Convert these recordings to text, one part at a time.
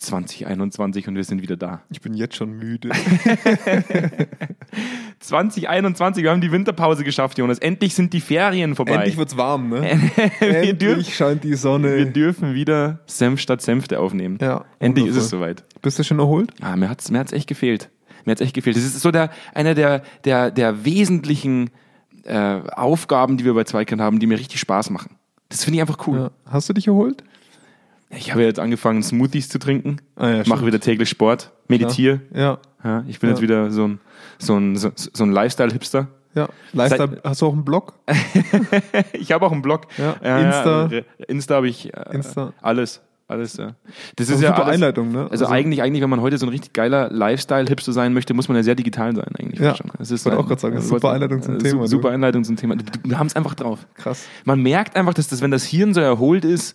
2021 und wir sind wieder da. Ich bin jetzt schon müde. 2021, wir haben die Winterpause geschafft, Jonas. Endlich sind die Ferien vorbei. Endlich wird's warm, ne? Endlich dürfen, scheint die Sonne. wir dürfen wieder Senf statt Senfte aufnehmen. Ja, Endlich ist wundervoll. es soweit. Bist du schon erholt? Ah, mir hat's, mir hat's echt gefehlt. Mir hat's echt gefehlt. Das ist so der, einer der, der, der wesentlichen äh, Aufgaben, die wir bei Zweikern haben, die mir richtig Spaß machen. Das finde ich einfach cool. Ja. Hast du dich erholt? Ich habe jetzt angefangen, Smoothies zu trinken, Ah, ja, mache wieder täglich Sport, meditiere. Ja, Ja, ich bin Ja. jetzt wieder so ein, so ein, so, so ein Lifestyle-Hipster. ja. Lifestyle, hast du auch einen Blog? Ich habe auch einen Blog. Ja, Insta. Ja, Insta habe ich äh, Insta. alles. Alles, ja. Das Das ist ja super alles, Einleitung, ne? Also, eigentlich, eigentlich, wenn man heute so ein richtig geiler Lifestyle-Hipster sein möchte, muss man ja sehr digital sein, eigentlich. Ja, schon. Das ist wollte ein- auch grad sagen, das ist super Einleitung zum äh, Thema, su- du. Super Einleitung zum Thema. Wir haben es einfach drauf. Krass. Man merkt einfach, dass das, wenn das Hirn so erholt ist,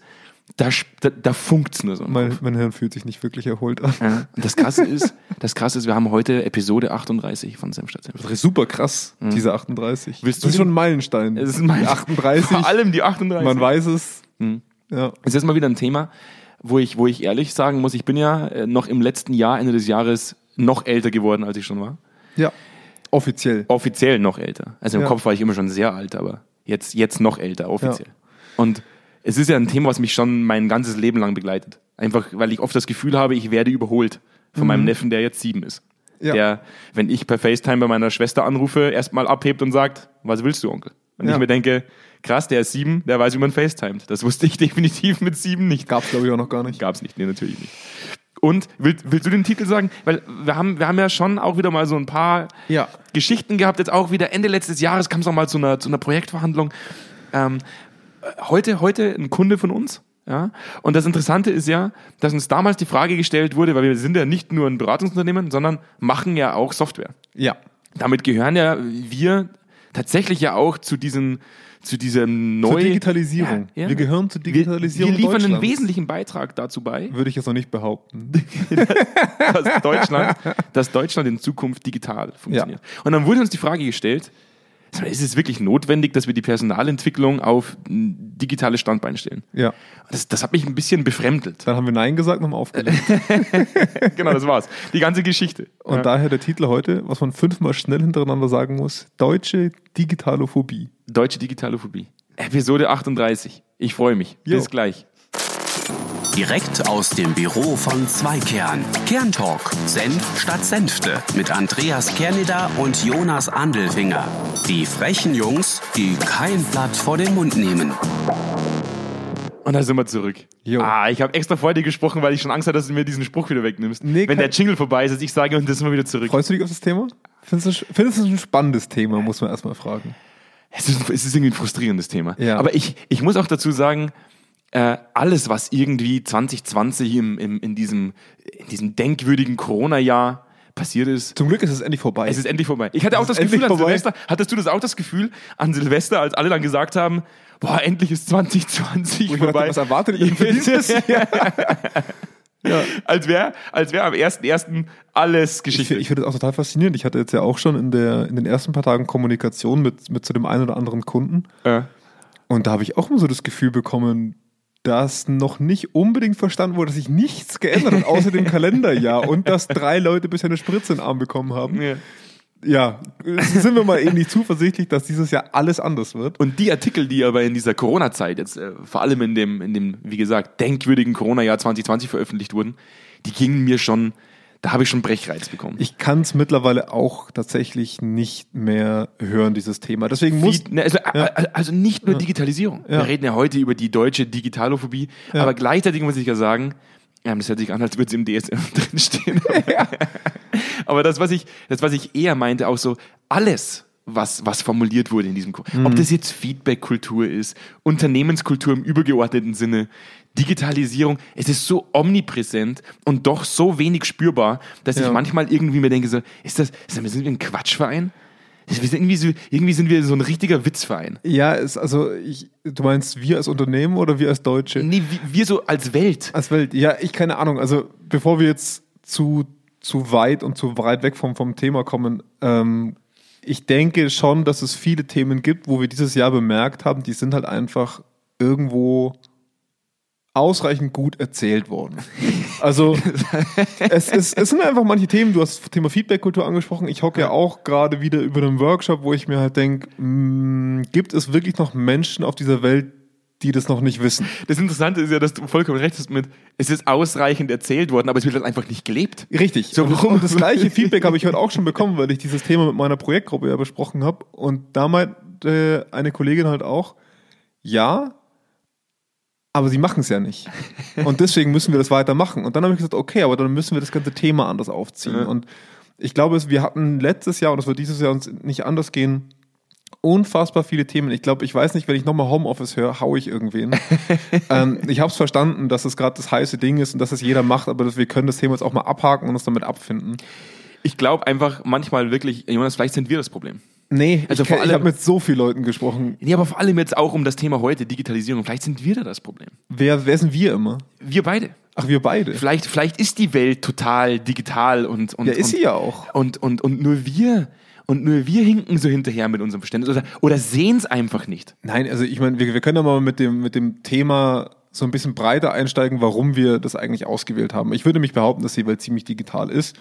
da, da, da funkt's nur so. Mein, mein Hirn fühlt sich nicht wirklich erholt an. Ja. Das Krasse ist, das Krasse ist, wir haben heute Episode 38 von Senf statt Senf. Das ist super krass, diese 38. Willst du das ist schon ein Meilenstein. Es ist mein, Die 38. Vor allem die 38. Man weiß es. Mhm. Ja. Es ist mal wieder ein Thema, wo ich, wo ich ehrlich sagen muss, ich bin ja äh, noch im letzten Jahr, Ende des Jahres, noch älter geworden, als ich schon war. ja. Offiziell. Offiziell noch älter. Also im Ja. Kopf war ich immer schon sehr alt, aber jetzt, jetzt noch älter, offiziell. Und es ist ja ein Thema, was mich schon mein ganzes Leben lang begleitet. Einfach, weil ich oft das Gefühl habe, ich werde überholt von meinem Neffen, der jetzt sieben ist. Mhm. Ja. Der, wenn ich per FaceTime bei meiner Schwester anrufe, erstmal abhebt und sagt, was willst du, Onkel? Und Ja. ich mir denke, krass, der ist sieben, der weiß, wie man FaceTimet. Das wusste ich definitiv mit sieben nicht. Gab's glaube ich auch noch gar nicht. Gab's nicht, nee, natürlich nicht. Und willst, willst du den Titel sagen? Weil wir haben, wir haben ja schon auch wieder mal so ein paar Ja. Geschichten gehabt. Jetzt auch wieder Ende letztes Jahres kam es noch mal zu einer, zu einer Projektverhandlung. Ähm, äh, heute, heute ein Kunde von uns. Ja? Und das Interessante ist ja, dass uns damals die Frage gestellt wurde, weil wir sind ja nicht nur ein Beratungsunternehmen, sondern machen ja auch Software. Ja. Damit gehören ja wir tatsächlich ja auch zu diesen zu diesem Zur neuen Digitalisierung. Ja, ja. Wir gehören zur wir, Digitalisierung. wir liefern einen wesentlichen Beitrag dazu bei, Würde ich jetzt noch nicht behaupten. dass Deutschland, dass Deutschland in Zukunft digital funktioniert. Und dann wurde uns die Frage gestellt, ist es wirklich notwendig, dass wir die Personalentwicklung auf ein digitales Standbein stellen? Ja. Das, das hat mich ein bisschen befremdelt. Dann haben wir Nein gesagt und haben aufgelegt. genau, das war's. Die ganze Geschichte. Und ja. daher der Titel heute, was man fünfmal schnell hintereinander sagen muss: Deutsche Digitalophobie. Deutsche Digitalophobie. Episode 38. Ich freue mich. Jo. Bis gleich. Direkt aus dem Büro von Zweikern. Kerntalk. Senf statt Senfte. Mit Andreas Kerneder und Jonas Andelfinger. Die frechen Jungs, die kein Blatt vor den Mund nehmen. Und da sind wir zurück. Jo. Ah, ich habe extra vor dir gesprochen, weil ich schon Angst hatte, dass du mir diesen Spruch wieder wegnimmst. Nee, Wenn der Jingle vorbei ist, dass ich sage, und das sind wir wieder zurück. Freust du dich auf das Thema? Findest du, findest du es ein spannendes Thema, muss man erstmal fragen. Es ist, es ist irgendwie ein frustrierendes Thema. Ja. Aber ich, ich muss auch dazu sagen, äh, alles, was irgendwie 2020 im, im, in, diesem, in diesem denkwürdigen Corona-Jahr passiert ist, Zum Glück ist es endlich vorbei. es ist endlich vorbei. Ich hatte auch das Gefühl an. Silvester, hattest du das auch das Gefühl an Silvester, als alle dann gesagt haben, boah, endlich ist 2020 Wo ich mir vorbei. dachte, was erwartet ihr für dieses Jahr? als wäre als wär am 1.1. alles Ich, Geschichte. ich finde das auch total faszinierend. Ich hatte jetzt ja auch schon in, der, in den ersten paar Tagen Kommunikation mit, mit zu dem einen oder anderen Kunden. äh, Und da habe ich auch immer so das Gefühl bekommen, dass noch nicht unbedingt verstanden wurde, dass sich nichts geändert hat, außer dem Kalenderjahr und dass drei Leute bisher eine Spritze in den Arm bekommen haben. ja. Ja, sind wir mal ähnlich zuversichtlich, dass dieses Jahr alles anders wird. Und die Artikel, die aber in dieser Corona-Zeit jetzt, äh, vor allem in dem, in dem, wie gesagt, denkwürdigen Corona-Jahr 2020 veröffentlicht wurden, die gingen mir schon, da habe ich schon Brechreiz bekommen. Ich kann es mittlerweile auch tatsächlich nicht mehr hören, dieses Thema. Deswegen muss. Wie, ne, also, Ja. also nicht nur Digitalisierung. Ja. Wir reden ja heute über die deutsche Digitalophobie, Ja. aber gleichzeitig muss ich ja sagen, ja, das hört sich an, als würde es im DSM drinstehen. aber das was, ich, das, was ich eher meinte, auch so alles, was, was formuliert wurde in diesem Kurs, Mhm. ob das jetzt Feedback-Kultur ist, Unternehmenskultur im übergeordneten Sinne, Digitalisierung, es ist so omnipräsent und doch so wenig spürbar, dass Ja. ich manchmal irgendwie mir denke, so, ist das, ist das sind wir ein Quatschverein? Wir sind irgendwie, so, irgendwie sind wir so ein richtiger Witzverein. Ja, ist also ich, du meinst wir als Unternehmen oder wir als Deutsche? Nee, wir, wir so als Welt. Als Welt. Ja, ich keine Ahnung. Also bevor wir jetzt zu, zu weit und zu weit weg vom, vom Thema kommen, ähm, ich denke schon, dass es viele Themen gibt, wo wir dieses Jahr bemerkt haben, die sind halt einfach irgendwo ausreichend gut erzählt worden. Also es, ist, es sind einfach manche Themen, du hast das Thema Feedback-Kultur angesprochen. Ich hocke ja auch gerade wieder über einen Workshop, wo ich mir halt denke, gibt es wirklich noch Menschen auf dieser Welt, die das noch nicht wissen? Das Interessante ist ja, dass du vollkommen recht hast mit, es ist ausreichend erzählt worden, aber es wird halt einfach nicht gelebt. Richtig. So, warum? und das gleiche Feedback habe ich heute auch schon bekommen, weil ich dieses Thema mit meiner Projektgruppe ja besprochen habe. Und da meinte eine Kollegin halt auch, ja, aber sie machen es ja nicht. Und deswegen müssen wir das weitermachen. Und dann habe ich gesagt, okay, aber dann müssen wir das ganze Thema anders aufziehen. Ja. Und ich glaube, wir hatten letztes Jahr, und es wird dieses Jahr uns nicht anders gehen, unfassbar viele Themen. Ich glaube, ich weiß nicht, wenn ich nochmal Homeoffice höre, hau ich irgendwen. ähm, ich habe es verstanden, dass es gerade das heiße Ding ist und dass es jeder macht, aber dass wir können das Thema jetzt auch mal abhaken und uns damit abfinden. Ich glaube einfach manchmal wirklich, Jonas, vielleicht sind wir das Problem. Nee, Also ich, vor ich allem- habe mit so vielen Leuten gesprochen. Nee, aber vor allem jetzt auch um das Thema heute, Digitalisierung. Vielleicht sind wir da das Problem. Wer, wer sind wir immer? Wir beide. Ach, wir beide. Vielleicht, vielleicht ist die Welt total digital und, und, Ja, ist und, sie ja auch. Und, und, und nur wir, und nur wir hinken so hinterher mit unserem Verständnis oder, oder sehen es einfach nicht. Nein, also ich meine, wir, wir können ja mal mit dem, mit dem Thema so ein bisschen breiter einsteigen, warum wir das eigentlich ausgewählt haben. Ich würde mich behaupten, dass die Welt ziemlich digital ist.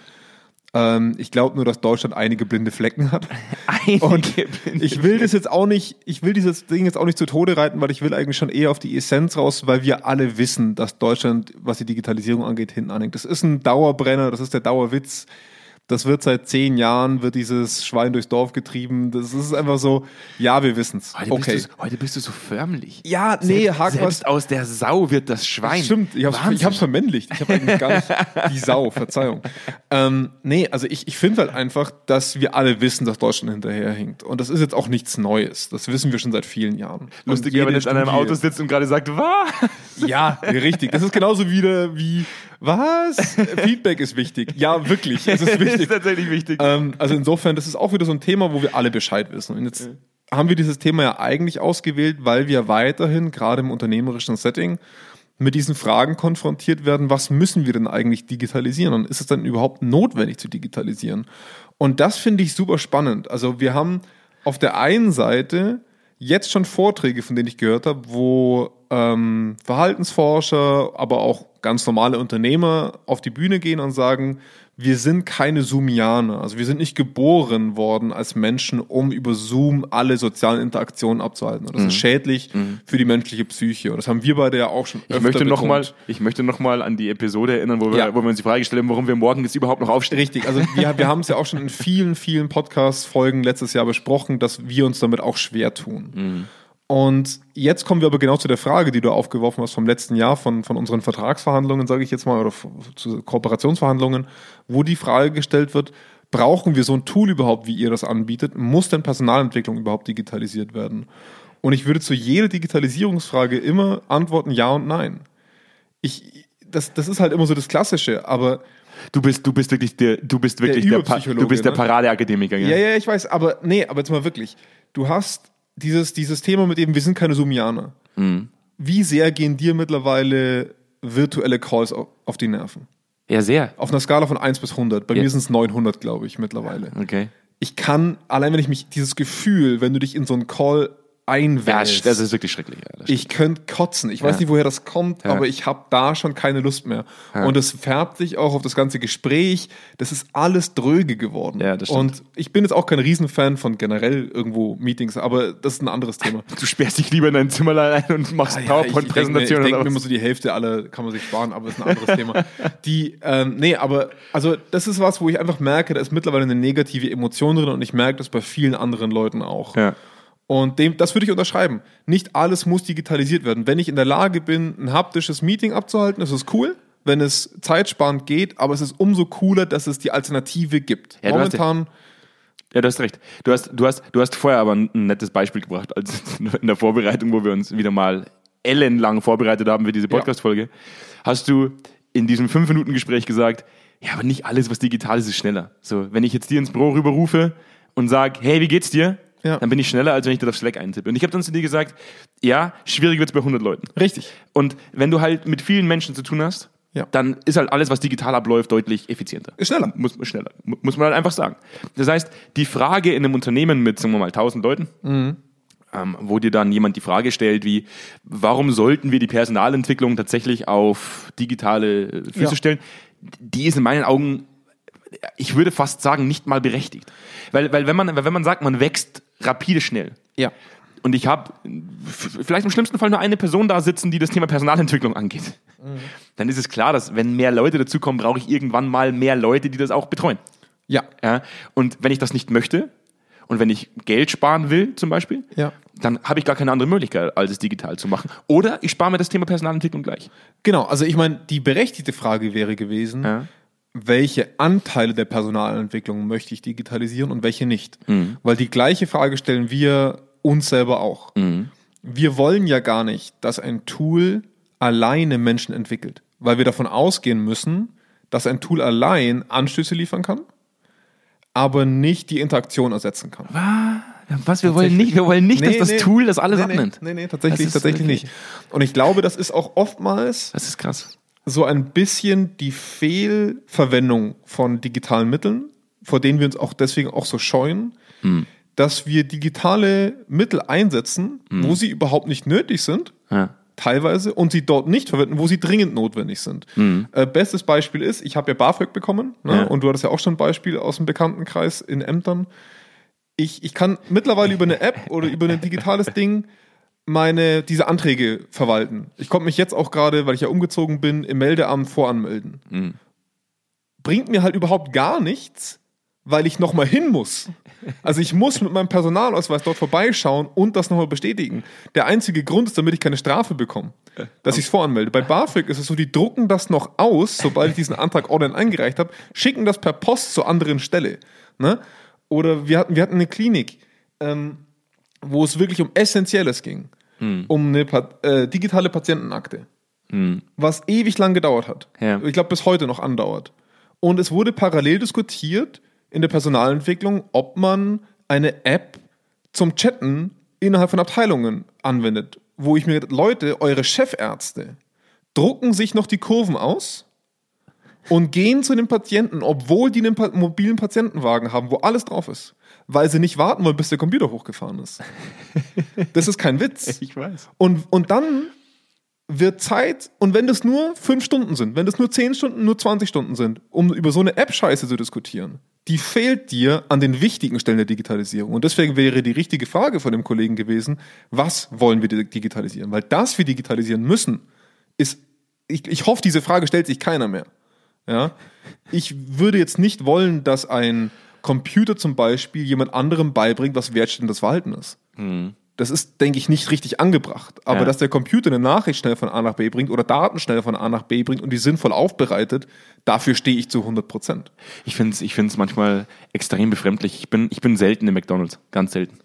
Ähm, ich glaube nur, dass Deutschland einige blinde Flecken hat. Einige Und ich will das jetzt auch nicht, ich will dieses Ding jetzt auch nicht zu Tode reiten, weil ich will eigentlich schon eher auf die Essenz raus, weil wir alle wissen, dass Deutschland, was die Digitalisierung angeht, hinten anhängt. Das ist ein Dauerbrenner, das ist der Dauerwitz. Das wird seit zehn Jahren, wird dieses Schwein durchs Dorf getrieben. Das ist einfach so, ja, wir wissen's. Heute, Okay. bist, heute bist du so förmlich. Ja, nee, selbst, hak was. selbst aus der Sau wird das Schwein. Stimmt, ich ich hab's vermännlicht. Ich habe eigentlich gar nicht die Sau, Verzeihung. Ähm, nee, also ich, ich finde halt einfach, dass wir alle wissen, dass Deutschland hinterherhinkt. Und das ist jetzt auch nichts Neues. Das wissen wir schon seit vielen Jahren. Lustig, wenn man jetzt an einem Auto sitzt und gerade sagt, was? Ja, richtig. Das ist genauso wieder wie, was? Feedback ist wichtig. Ja, wirklich. Es ist Das ist wichtig. tatsächlich wichtig. Ähm, also insofern, das ist auch wieder so ein Thema, wo wir alle Bescheid wissen. Und jetzt haben wir dieses Thema ja eigentlich ausgewählt, weil wir weiterhin, gerade im unternehmerischen Setting, mit diesen Fragen konfrontiert werden, was müssen wir denn eigentlich digitalisieren und ist es dann überhaupt notwendig zu digitalisieren? Und das finde ich super spannend. Also wir haben auf der einen Seite jetzt schon Vorträge, von denen ich gehört habe, wo ähm, Verhaltensforscher, aber auch ganz normale Unternehmer auf die Bühne gehen und sagen, wir sind keine Zoomianer. Also wir sind nicht geboren worden als Menschen, um über Zoom alle sozialen Interaktionen abzuhalten. Und das ist schädlich für die menschliche Psyche. Und das haben wir beide ja auch schon öfter Ich möchte betont. nochmal noch mal- noch mal an die Episode erinnern, wo wir, Ja. wo wir uns die Frage gestellt haben, warum wir morgen jetzt überhaupt noch aufstehen. Richtig, also wir, wir haben es ja auch schon in vielen, vielen Podcast-Folgen letztes Jahr besprochen, dass wir uns damit auch schwer tun. Und jetzt kommen wir aber genau zu der Frage, die du aufgeworfen hast vom letzten Jahr, von, von unseren Vertragsverhandlungen, sage ich jetzt mal, oder zu Kooperationsverhandlungen, wo die Frage gestellt wird, brauchen wir so ein Tool überhaupt, wie ihr das anbietet? Muss denn Personalentwicklung überhaupt digitalisiert werden? Und ich würde zu jeder Digitalisierungsfrage immer antworten ja und nein. Ich, das, das ist halt immer so das Klassische, aber Du bist, du bist wirklich der, du bist wirklich der, Pa- Überpsychologe, du bist der ne? Paradeakademiker. Ja, ja, ich weiß, aber nee, aber jetzt mal wirklich. Du hast dieses, dieses Thema mit eben, wir sind keine Sumianer. Mhm. Wie sehr gehen dir mittlerweile virtuelle Calls auf, auf die Nerven? ja sehr. Auf einer Skala von 1 bis 100. Bei Ja. mir sind es 900, glaube ich, mittlerweile. Okay. Ich kann, allein wenn ich mich, dieses Gefühl, wenn du dich in so einen Call Ja, einwählst, das ist wirklich schrecklich. Ja, das ich könnte kotzen. Ich weiß Ja. nicht, woher das kommt, Ja. aber ich habe da schon keine Lust mehr. Ja. Und es färbt sich auch auf das ganze Gespräch. Das ist alles dröge geworden. Ja, das stimmt. Und ich bin jetzt auch kein Riesenfan von generell irgendwo Meetings, aber das ist ein anderes Thema. Du sperrst dich lieber in dein Zimmerlein ein und machst Ah ja, ich- PowerPoint-Präsentationen Ich denke oder mir immer so, die Hälfte aller kann man sich sparen, aber das ist ein anderes Thema. Die, ähm, nee, aber also das ist was, wo ich einfach merke, da ist mittlerweile eine negative Emotion drin und ich merke das bei vielen anderen Leuten auch. Ja. Und dem, das würde ich unterschreiben. Nicht alles muss digitalisiert werden. Wenn ich in der Lage bin, ein haptisches Meeting abzuhalten, ist es cool, wenn es zeitsparend geht, aber es ist umso cooler, dass es die Alternative gibt. Ja, du hast Momentan, Ja, du hast recht. Du hast, du hast, du hast vorher aber ein nettes Beispiel gebracht, als in der Vorbereitung, wo wir uns wieder mal ellenlang vorbereitet haben für diese Podcast-Folge, hast du in diesem 5-Minuten-Gespräch gesagt, ja, aber nicht alles, was digital ist, ist schneller. So, wenn ich jetzt dir ins Büro rüberrufe und sage, hey, wie geht's dir? Ja. Dann bin ich schneller, als wenn ich das auf Slack eintippe. Und ich habe dann zu dir gesagt, ja, schwierig wird's bei 100 Leuten. richtig. Und wenn du halt mit vielen Menschen zu tun hast, Ja. dann ist halt alles, was digital abläuft, deutlich effizienter. Ist schneller. Muss, schneller. Mu- Muss man halt einfach sagen. Das heißt, die Frage in einem Unternehmen mit, sagen wir mal, 1000 Leuten, ähm, wo dir dann jemand die Frage stellt, wie, warum sollten wir die Personalentwicklung tatsächlich auf digitale äh, Füße Ja. stellen? Die ist in meinen Augen, ich würde fast sagen, nicht mal berechtigt. Weil, weil wenn, man, weil wenn man sagt, man wächst rapide schnell, Ja. und ich habe vielleicht im schlimmsten Fall nur eine Person da sitzen, die das Thema Personalentwicklung angeht. Dann ist es klar, dass wenn mehr Leute dazukommen, brauche ich irgendwann mal mehr Leute, die das auch betreuen. Ja. Ja? Und wenn ich das nicht möchte und wenn ich Geld sparen will zum Beispiel, Ja. dann habe ich gar keine andere Möglichkeit, als es digital zu machen. Oder ich spare mir das Thema Personalentwicklung gleich. Genau, also ich meine, die berechtigte Frage wäre gewesen, Ja. Welche Anteile der Personalentwicklung möchte ich digitalisieren und welche nicht. Weil die gleiche Frage stellen wir uns selber auch. Wir wollen ja gar nicht, dass ein Tool alleine Menschen entwickelt, weil wir davon ausgehen müssen, dass ein Tool allein Anstöße liefern kann, aber nicht die Interaktion ersetzen kann. Was? Wir wollen nicht, wir wollen nicht, dass Nee, das nee. Tool das alles nee, abnimmt. Nee, nee, tatsächlich, tatsächlich wirklich- nicht. Und ich glaube, das ist auch oftmals Das ist krass. So ein bisschen die Fehlverwendung von digitalen Mitteln, vor denen wir uns auch deswegen auch so scheuen, dass wir digitale Mittel einsetzen, wo sie überhaupt nicht nötig sind, Ja. teilweise, und sie dort nicht verwenden, wo sie dringend notwendig sind. Äh, bestes Beispiel ist, ich habe ja BAföG bekommen, ne? Ja. und du hattest ja auch schon ein Beispiel aus dem Bekanntenkreis in Ämtern. Ich, ich kann mittlerweile über eine App oder über ein digitales Ding meine, diese Anträge verwalten. Ich konnte mich jetzt auch gerade, weil ich ja umgezogen bin, im Meldeamt voranmelden. Bringt mir halt überhaupt gar nichts, weil ich nochmal hin muss. Also ich muss mit meinem Personalausweis dort vorbeischauen und das nochmal bestätigen. Der einzige Grund ist, damit ich keine Strafe bekomme, dass ich es voranmelde. Bei BAföG ist es so, die drucken das noch aus, sobald ich diesen Antrag online eingereicht habe, schicken das per Post zur anderen Stelle. Ne? Oder wir hatten, wir hatten eine Klinik, ähm, wo es wirklich um Essentielles ging. Um eine äh, digitale Patientenakte. Was ewig lang gedauert hat. Ja. Ich glaube, bis heute noch andauert. Und es wurde parallel diskutiert in der Personalentwicklung, ob man eine App zum Chatten innerhalb von Abteilungen anwendet. Wo ich mir Leute, eure Chefärzte drucken sich noch die Kurven aus und gehen zu den Patienten, obwohl die einen mobilen Patientenwagen haben, wo alles drauf ist. Weil sie nicht warten wollen, bis der Computer hochgefahren ist. Das ist kein Witz. Ich weiß. Und, und dann wird Zeit, und wenn das nur fünf Stunden sind, wenn das nur zehn Stunden, nur 20 Stunden sind, um über so eine App-Scheiße zu diskutieren, die fehlt dir an den wichtigen Stellen der Digitalisierung. Und deswegen wäre die richtige Frage von dem Kollegen gewesen, was wollen wir digitalisieren? Weil das wir digitalisieren müssen, ist, ich, ich hoffe, diese Frage stellt sich keiner mehr. Ja? Ich würde jetzt nicht wollen, dass ein Computer zum Beispiel jemand anderem beibringt, was wertschätzendes Verhalten ist. Das ist, denke ich, nicht richtig angebracht. Aber Ja. dass der Computer eine Nachricht schnell von A nach B bringt oder Daten schnell von A nach B bringt und die sinnvoll aufbereitet, dafür stehe ich zu 100 Prozent. Ich finde es ich find's manchmal extrem befremdlich. Ich bin, ich bin selten im McDonalds. Ganz selten.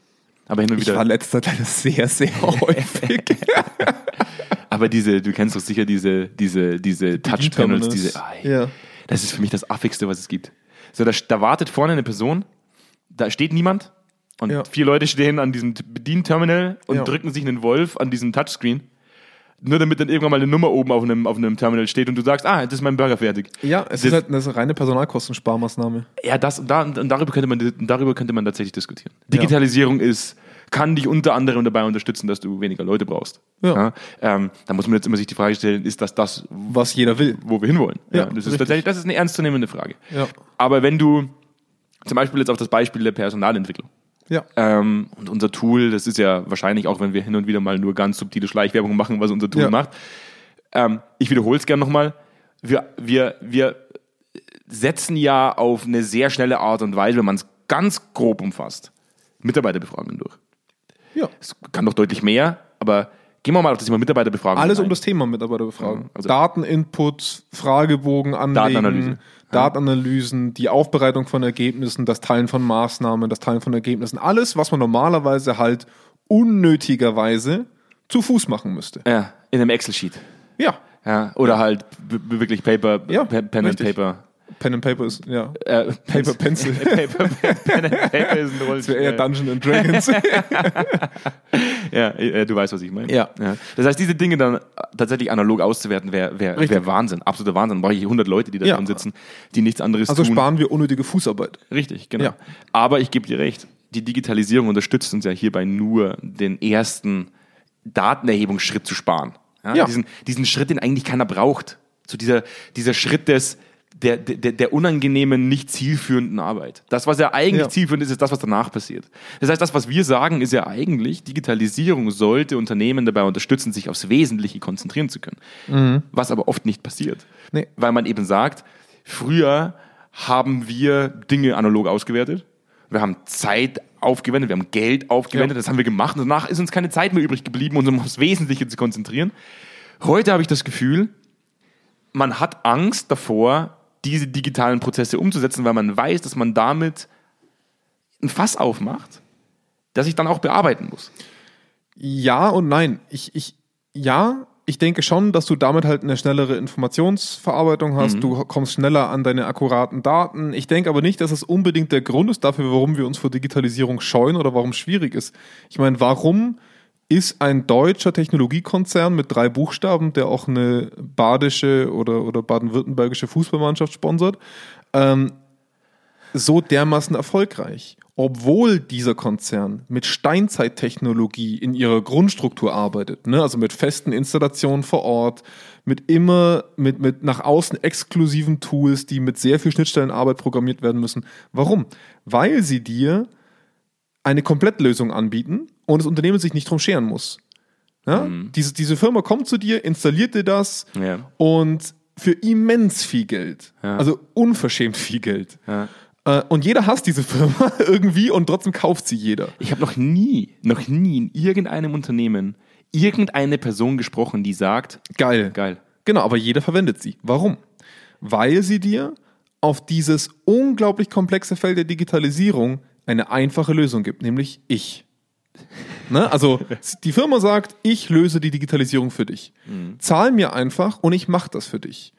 Aber hin und wieder. letzter Zeit sehr, sehr häufig. Aber diese, du kennst doch sicher diese, diese, diese Touch-Panels, diese. Ei, Ja. Das ist für mich das Affigste, was es gibt. So, da, da wartet vorne eine Person, da steht niemand und Ja. vier Leute stehen an diesem Bedienterminal und Ja. drücken sich einen Wolf an diesem Touchscreen. Nur damit dann irgendwann mal eine Nummer oben auf einem, auf einem Terminal steht und du sagst, ah, das ist mein Burger fertig. Ja, es Das- ist halt eine reine Personalkostensparmaßnahme. Ja, das und, da, und darüber, könnte man, darüber könnte man tatsächlich diskutieren. Digitalisierung ist, kann dich unter anderem dabei unterstützen, dass du weniger Leute brauchst. Ja. ähm, da muss man jetzt immer sich die Frage stellen, ist das das, Was jeder will. wo wir hinwollen? Ja, das ist richtig. tatsächlich, das ist eine ernstzunehmende Frage. Ja. Aber wenn du zum Beispiel jetzt auf das Beispiel der Personalentwicklung Ja. ähm, und unser Tool, das ist ja wahrscheinlich auch, wenn wir hin und wieder mal nur ganz subtile Schleichwerbung machen, was unser Tool Ja. macht. Ähm, ich wiederhole es gerne nochmal. Wir, wir, wir setzen ja auf eine sehr schnelle Art und Weise, wenn man es ganz grob umfasst, Mitarbeiterbefragungen durch. Ja. Es kann doch deutlich mehr, aber gehen wir mal auf das Thema Mitarbeiterbefragung. Alles ein. um das Thema Mitarbeiterbefragung. Ja, also- Dateninput, Fragebogen anlegen, Datenanalyse. Datenanalysen, die Aufbereitung von Ergebnissen, das Teilen von Maßnahmen, das Teilen von Ergebnissen, alles, was man normalerweise halt unnötigerweise zu Fuß machen müsste. Ja, in einem Excel-Sheet. Ja, Ja, oder halt wirklich Paper, Ja, Pe- Pen and richtig. Paper. Pen and Paper ist, ja. Äh, Paper, Pencil. Paper, Pen and Paper ist ein Das Rollenspiel. wäre eher Dungeons and Dragons. Ja, äh, du weißt, was ich meine. Ja. Das heißt, diese Dinge dann tatsächlich analog auszuwerten, wäre wär, wär Wahnsinn. Absoluter Wahnsinn. Brauche ich 100 Leute, die da Ja. drin sitzen, die nichts anderes Also tun. sparen wir unnötige Fußarbeit. Richtig, genau. Ja. Aber ich gebe dir recht. die Digitalisierung unterstützt uns ja hierbei nur, den ersten Datenerhebungsschritt zu sparen. Ja, Ja. Diesen, diesen Schritt, den eigentlich keiner braucht. So dieser, dieser Schritt des, der, der, der unangenehmen, nicht zielführenden Arbeit. Das, was ja eigentlich Ja. zielführend ist, ist das, was danach passiert. Das heißt, das, was wir sagen, ist ja eigentlich, Digitalisierung sollte Unternehmen dabei unterstützen, sich aufs Wesentliche konzentrieren zu können. Was aber oft nicht passiert. Nee. Weil man eben sagt, früher haben wir Dinge analog ausgewertet. Wir haben Zeit aufgewendet, wir haben Geld aufgewendet, Ja. das haben wir gemacht und danach ist uns keine Zeit mehr übrig geblieben, uns um aufs Wesentliche zu konzentrieren. Heute habe ich das Gefühl, man hat Angst davor, diese digitalen Prozesse umzusetzen, weil man weiß, dass man damit ein Fass aufmacht, das ich dann auch bearbeiten muss. Ja und nein. Ich, ich, ja, ich denke schon, dass du damit halt eine schnellere Informationsverarbeitung hast. Du kommst schneller an deine akkuraten Daten. Ich denke aber nicht, dass es unbedingt der Grund ist dafür, warum wir uns vor Digitalisierung scheuen oder warum es schwierig ist. Ich meine, warum ist ein deutscher Technologiekonzern mit drei Buchstaben, der auch eine badische oder, oder baden-württembergische Fußballmannschaft sponsert, ähm, so dermaßen erfolgreich, obwohl dieser Konzern mit Steinzeittechnologie in ihrer Grundstruktur arbeitet, ne? also mit festen Installationen vor Ort, mit immer mit, mit nach außen exklusiven Tools, die mit sehr viel Schnittstellenarbeit programmiert werden müssen. Warum? Weil sie dir eine Komplettlösung anbieten und das Unternehmen sich nicht drum scheren muss. Ja? Diese, diese Firma kommt zu dir, installiert dir das Ja. und für immens viel Geld. Ja. Also unverschämt viel Geld. Äh, Und jeder hasst diese Firma irgendwie und trotzdem kauft sie jeder. Ich habe noch nie, noch nie in irgendeinem Unternehmen irgendeine Person gesprochen, die sagt, Geil. geil. Genau, aber jeder verwendet sie. Warum? Weil sie dir auf dieses unglaublich komplexe Feld der Digitalisierung eine einfache Lösung gibt, nämlich ich. Ne? Also die Firma sagt, ich löse die Digitalisierung für dich. Zahl mir einfach und ich mache das für dich.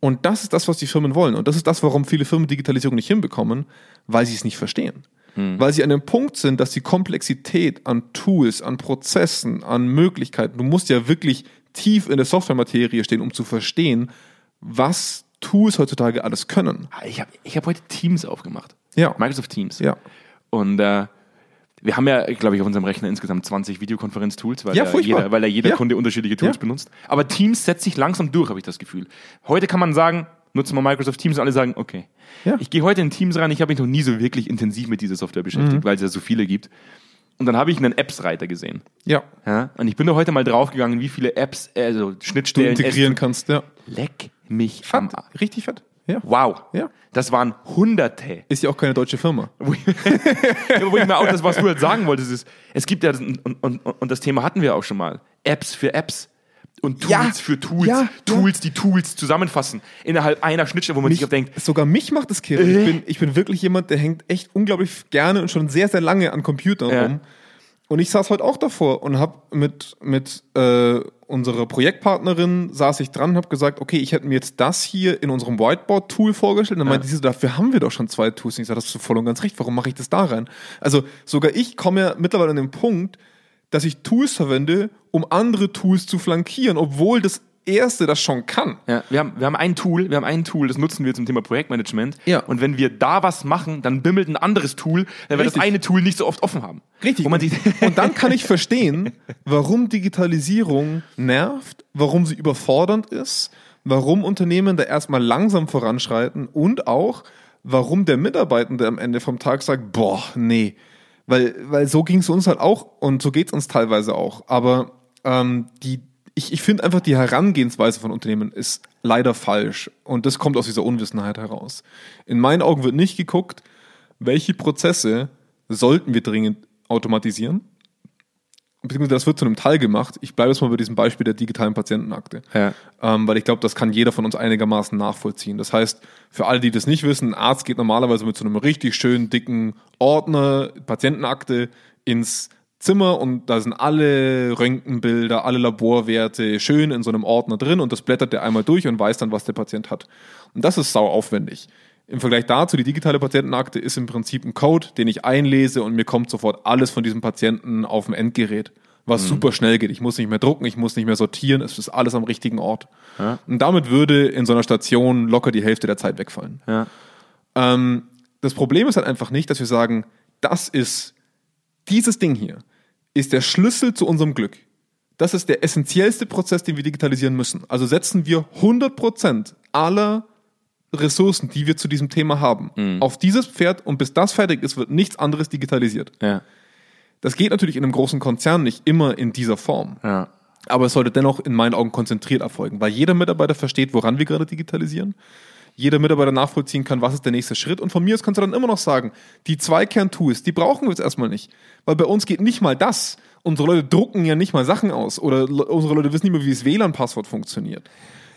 Und das ist das, was die Firmen wollen. Und das ist das, warum viele Firmen Digitalisierung nicht hinbekommen, weil sie es nicht verstehen. Weil sie an dem Punkt sind, dass die Komplexität an Tools, an Prozessen, an Möglichkeiten, du musst ja wirklich tief in der Softwarematerie stehen, um zu verstehen, was Tools heutzutage alles können. Ich habe ich hab heute Teams aufgemacht. Ja. Microsoft Teams. Ja. Und äh, wir haben ja, glaube ich, auf unserem Rechner insgesamt 20 Videokonferenz-Tools, weil, Ja, da jeder, weil da jeder Ja. Kunde unterschiedliche Tools Ja. benutzt. Aber Teams setzt sich langsam durch, habe ich das Gefühl. Heute kann man sagen, nutzen wir Microsoft Teams und alle sagen, okay. Ich gehe heute in Teams rein, ich habe mich noch nie so wirklich intensiv mit dieser Software beschäftigt, Mhm. weil es ja so viele gibt. Und dann habe ich einen Apps-Reiter gesehen. Ja. Ja? Und ich bin da heute mal draufgegangen, wie viele Apps, also Du Schnittstellen, integrieren kannst, ja. leck mich am Fett. Arsch. Richtig fett. Ja. Wow. Ja. Das waren Hunderte. Ist ja auch keine deutsche Firma. Wo ich, Ja, mir auch das, was du halt sagen wolltest, ist, es gibt ja, und, und, und das Thema hatten wir auch schon mal, Apps für Apps und Tools Ja. für Tools, Ja. Tools, die Tools zusammenfassen, innerhalb einer Schnittstelle, wo man sich auch denkt, Sogar mich macht das kirre. Äh. Ich bin, ich bin wirklich jemand, der hängt echt unglaublich gerne und schon sehr, sehr lange an Computern Ja. rum. Und ich saß heute auch davor und habe mit, mit äh, unserer Projektpartnerin saß ich dran und habe gesagt, okay, ich hätte mir jetzt das hier in unserem Whiteboard-Tool vorgestellt. Und dann meinte sie dafür haben wir doch schon zwei Tools. Und ich sage, das ist voll und ganz recht. Warum mache ich das da rein? Also sogar ich komme ja mittlerweile an den Punkt, dass ich Tools verwende, um andere Tools zu flankieren, obwohl das erste das schon kann. ja, wir, haben, wir haben ein Tool, wir haben ein Tool, das nutzen wir zum Thema Projektmanagement. Ja. Und wenn wir da was machen, dann bimmelt ein anderes Tool, weil wir das eine Tool nicht so oft offen haben. Richtig. Und dann kann ich verstehen, warum Digitalisierung nervt, warum sie überfordernd ist, warum Unternehmen da erstmal langsam voranschreiten und auch, warum der Mitarbeitende am Ende vom Tag sagt, boah, nee. Weil, weil so ging es uns halt auch und so geht es uns teilweise auch. Aber ähm, die, ich, ich finde einfach, die Herangehensweise von Unternehmen ist leider falsch. Und das kommt aus dieser Unwissenheit heraus. In meinen Augen wird nicht geguckt, welche Prozesse sollten wir dringend automatisieren. Beziehungsweise das wird zu einem Teil gemacht. Ich bleibe jetzt mal bei diesem Beispiel der digitalen Patientenakte. Ja. Ähm, weil ich glaube, das kann jeder von uns einigermaßen nachvollziehen. Das heißt, für alle, die das nicht wissen, ein Arzt geht normalerweise mit so einem richtig schönen, dicken Ordner, Patientenakte, ins Zimmer und da sind alle Röntgenbilder, alle Laborwerte schön in so einem Ordner drin und das blättert der einmal durch und weiß dann, was der Patient hat. Und das ist sau aufwendig. Im Vergleich dazu, die digitale Patientenakte ist im Prinzip ein Code, den ich einlese und mir kommt sofort alles von diesem Patienten auf dem Endgerät, was super schnell geht. Ich muss nicht mehr drucken, ich muss nicht mehr sortieren, es ist alles am richtigen Ort. Und damit würde in so einer Station locker die Hälfte der Zeit wegfallen. ja. Ähm, das Problem ist halt einfach nicht, dass wir sagen, das ist dieses Ding hier ist der Schlüssel zu unserem Glück. Das ist der essentiellste Prozess, den wir digitalisieren müssen. Also setzen wir 100% aller Ressourcen, die wir zu diesem Thema haben, auf dieses Pferd und bis das fertig ist, wird nichts anderes digitalisiert. Ja. Das geht natürlich in einem großen Konzern nicht immer in dieser Form. Ja. Aber es sollte dennoch in meinen Augen konzentriert erfolgen, weil jeder Mitarbeiter versteht, woran wir gerade digitalisieren. Jeder Mitarbeiter nachvollziehen kann, was ist der nächste Schritt. Und von mir aus kannst du dann immer noch sagen, die Zweikern-Tools, die brauchen wir jetzt erstmal nicht. Weil bei uns geht nicht mal das. Unsere Leute drucken ja nicht mal Sachen aus. Oder unsere Leute wissen nicht mehr, wie das WLAN-Passwort funktioniert.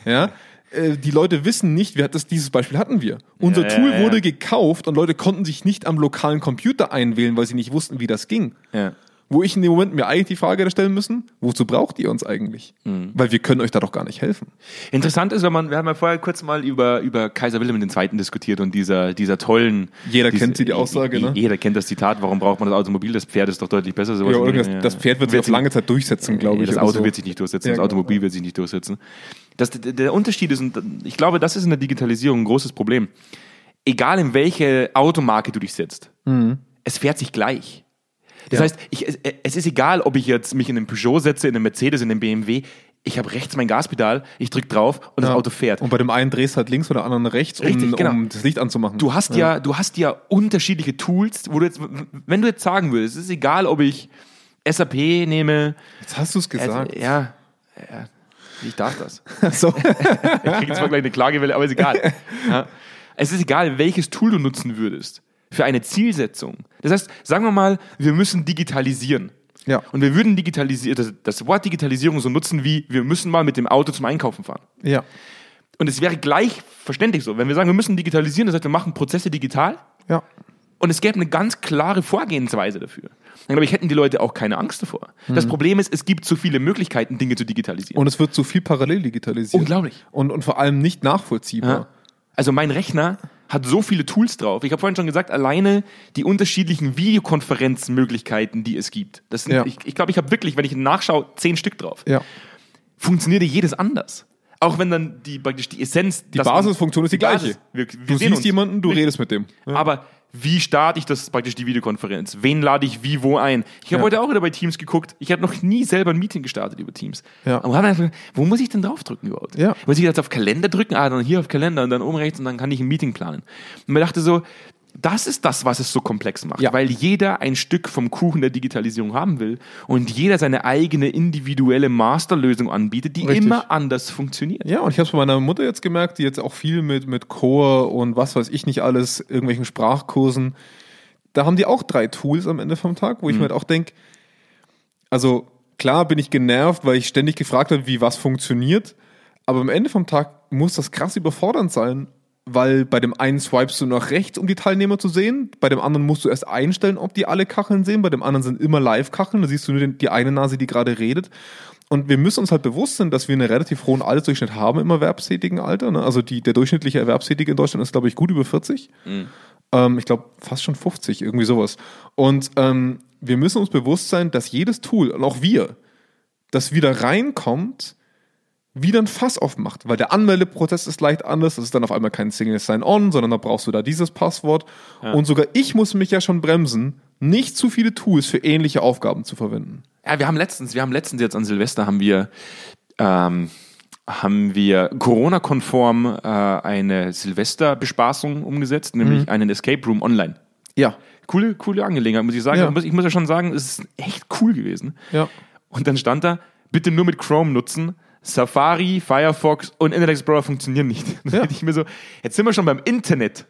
Ja? Äh, Die Leute wissen nicht, wir, das, dieses Beispiel hatten wir. Unser Ja, Tool ja, ja. wurde gekauft und Leute konnten sich nicht am lokalen Computer einwählen, weil sie nicht wussten, wie das ging. Ja. Wo ich in dem Moment mir eigentlich die Frage stellen müssen, wozu braucht ihr uns eigentlich? Mhm. Weil wir können euch da doch gar nicht helfen. Interessant ist, wenn man, wir haben ja vorher kurz mal über, über Kaiser Wilhelm II. diskutiert und dieser, dieser tollen. Jeder diese- kennt sie, die Aussage, ne? Jeder kennt das Zitat, warum braucht man das Automobil? Das Pferd ist doch deutlich besser. Sowas Ja, irgendwas, Richtung, das Pferd wird sich auf lange Zeit durchsetzen, glaube ich. Das Auto so. wird sich nicht durchsetzen, Ja, das genau. Automobil wird sich nicht durchsetzen. Das, der, der Unterschied ist, und ich glaube, das ist in der Digitalisierung ein großes Problem. Egal in welche Automarke du dich setzt, es fährt sich gleich. Das Ja. heißt, ich, es, es ist egal, ob ich jetzt mich in einen Peugeot setze, in einen Mercedes, in einen BMW. Ich habe rechts mein Gaspedal, ich drücke drauf und das Ja. Auto fährt. Und bei dem einen drehst du halt links oder anderen rechts, um, Richtig, genau. um das Licht anzumachen. Du hast ja. du hast ja unterschiedliche Tools, wo du jetzt, wenn du jetzt sagen würdest, es ist egal, ob ich SAP nehme, Jetzt hast du es also, gesagt. ja, ja, ich darf das. so. Ich kriege zwar gleich eine Klagewelle, aber ist egal. Ja. Es ist egal, welches Tool du nutzen würdest für eine Zielsetzung. Das heißt, sagen wir mal, wir müssen digitalisieren. Ja. Und wir würden digitalisieren, das, das Wort Digitalisierung so nutzen wie, wir müssen mal mit dem Auto zum Einkaufen fahren. ja. Und es wäre gleich verständlich so, wenn wir sagen, wir müssen digitalisieren, das heißt, wir machen Prozesse digital Ja. und es gäbe eine ganz klare Vorgehensweise dafür. Dann glaube ich, hätten die Leute auch keine Angst davor. Das Problem ist, es gibt zu viele Möglichkeiten, Dinge zu digitalisieren. Und es wird zu viel parallel digitalisiert. Unglaublich. Und, und vor allem nicht nachvollziehbar. Ja. Also mein Rechner hat so viele Tools drauf. Ich habe vorhin schon gesagt, alleine die unterschiedlichen Videokonferenzmöglichkeiten, die es gibt. Das sind, Ja. ich glaube, ich, glaub, ich habe wirklich, wenn ich nachschaue, zehn Stück drauf. Ja. Funktioniert jedes anders. Auch wenn dann die, praktisch die Essenz. Die Basisfunktion ist die gleiche. Basis- wir, wir Du siehst uns. jemanden, du redest mit dem. Aber wie starte ich das praktisch die Videokonferenz? Wen lade ich wie wo ein? Ich habe Ja. heute auch wieder bei Teams geguckt. Ich habe noch nie selber ein Meeting gestartet über Teams. Ja. Aber einfach, wo muss ich denn draufdrücken überhaupt? Ja. Muss ich jetzt auf Kalender drücken? Ah, dann hier auf Kalender und dann oben rechts und dann kann ich ein Meeting planen. Und mir dachte so, das ist das, was es so komplex macht, Ja. weil jeder ein Stück vom Kuchen der Digitalisierung haben will und jeder seine eigene individuelle Masterlösung anbietet, die Richtig. immer anders funktioniert. Ja, und ich habe es bei meiner Mutter jetzt gemerkt, die jetzt auch viel mit, mit Core und was weiß ich nicht alles, irgendwelchen Sprachkursen, da haben die auch drei Tools am Ende vom Tag, wo ich mir halt auch denke, also klar bin ich genervt, weil ich ständig gefragt habe, wie was funktioniert, aber am Ende vom Tag muss das krass überfordernd sein, weil bei dem einen swipest du nach rechts, um die Teilnehmer zu sehen, bei dem anderen musst du erst einstellen, ob die alle Kacheln sehen, bei dem anderen sind immer Live-Kacheln, da siehst du nur den, die eine Nase, die gerade redet. Und wir müssen uns halt bewusst sein, dass wir einen relativ hohen Altersdurchschnitt haben im erwerbstätigen Alter. Ne? Also die, der durchschnittliche Erwerbstätige in Deutschland ist, glaube ich, gut über 40. Ähm, ich glaube, fast schon 50, irgendwie sowas. Und ähm, wir müssen uns bewusst sein, dass jedes Tool, und auch wir, das wieder reinkommt, wieder ein Fass aufmacht, weil der Anmeldeprozess ist leicht anders. Das ist dann auf einmal kein Single Sign-On, sondern da brauchst du da dieses Passwort. Und sogar ich muss mich ja schon bremsen, nicht zu viele Tools für ähnliche Aufgaben zu verwenden. Ja, wir haben letztens, wir haben letztens jetzt an Silvester haben wir, ähm, haben wir Corona-konform äh, eine Silvesterbespaßung umgesetzt, nämlich einen Escape Room online. Ja. Coole, coole Angelegenheit, muss ich sagen. Ja. Muss- Ich muss ja schon sagen, es ist echt cool gewesen. Ja. Und dann stand da, bitte nur mit Chrome nutzen. Safari, Firefox und Internet Explorer funktionieren nicht. Dann Ja. ich mir so, jetzt sind wir schon beim Internet.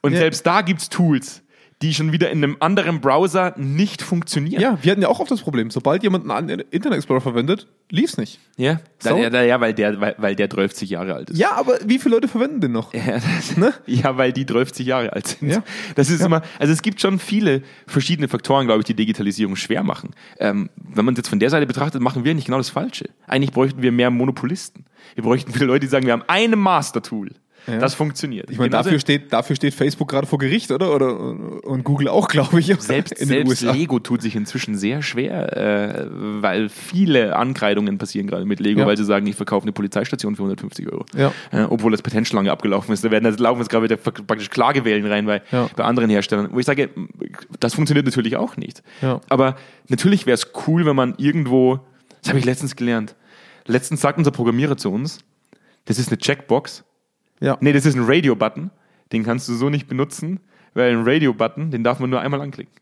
Und Ja. selbst da gibt's Tools, die schon wieder in einem anderen Browser nicht funktionieren. Ja, wir hatten ja auch oft das Problem. Sobald jemand einen Internet Explorer verwendet, lief's nicht. Ja, So? ja, ja, ja weil, der, weil, weil der 30 Jahre alt ist. Ja, aber wie viele Leute verwenden den noch? Ja, das, Ne? ja, weil die 30 Jahre alt sind. Ja. Das ist immer, also es gibt schon viele verschiedene Faktoren, glaube ich, die Digitalisierung schwer machen. Ähm, wenn man es jetzt von der Seite betrachtet, machen wir nicht genau das Falsche. Eigentlich bräuchten wir mehr Monopolisten. Wir bräuchten viele Leute, die sagen, wir haben eine Master-Tool. Das funktioniert. Ich meine, Genauso- dafür steht, dafür steht Facebook gerade vor Gericht, oder? oder? Und Google auch, glaube ich. selbst, in den selbst USA. Lego tut sich inzwischen sehr schwer, äh, weil viele Ankreidungen passieren gerade mit Lego, Ja. weil sie sagen, ich verkaufe eine Polizeistation für 150 Euro. Ja. Äh, obwohl das Patentschlange abgelaufen ist. Da werden da laufen jetzt gerade wieder praktisch Klagewellen rein bei, Ja. bei anderen Herstellern. Wo ich sage, das funktioniert natürlich auch nicht. Ja. Aber natürlich wäre es cool, wenn man irgendwo, das habe ich letztens gelernt. Letztens sagt unser Programmierer zu uns, das ist eine Checkbox. Ja. Nee, das ist ein Radio-Button. Den kannst du so nicht benutzen, weil ein Radio-Button, den darf man nur einmal anklicken.